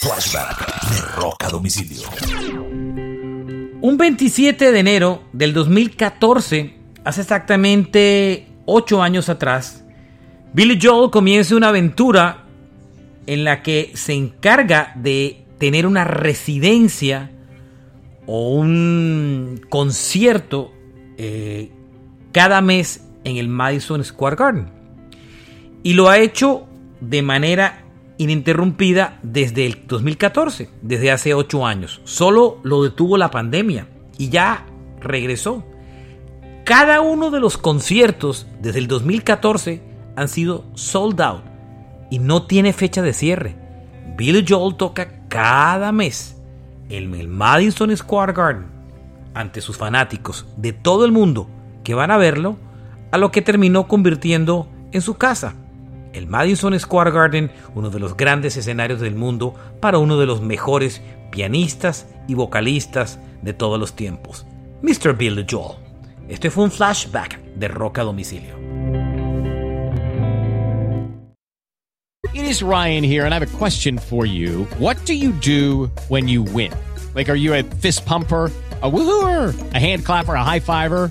Flashback de a Domicilio. Un 27 de enero del 2014, hace exactamente 8 años atrás, Billy Joel comienza una aventura en la que se encarga de tener una residencia o un concierto eh, cada mes en el Madison Square Garden. Y lo ha hecho de manera ininterrumpida desde el 2014, desde hace 8 años. Solo lo detuvo la pandemia y ya regresó. Cada uno de los conciertos desde el 2014 han sido sold out y no tiene fecha de cierre. Billy Joel toca cada mes en el Madison Square Garden ante sus fanáticos de todo el mundo que van a verlo, a lo que terminó convirtiendo en su casa. El Madison Square Garden, uno de los grandes escenarios del mundo para uno de los mejores pianistas y vocalistas de todos los tiempos, Mr. Billy Joel. Este fue un flashback de Rock a Domicilio. It is Ryan here, and I have a question for you. What do you do when you win? Like, are you a fist pumper? a woohooer, a hand clapper, a high fiver.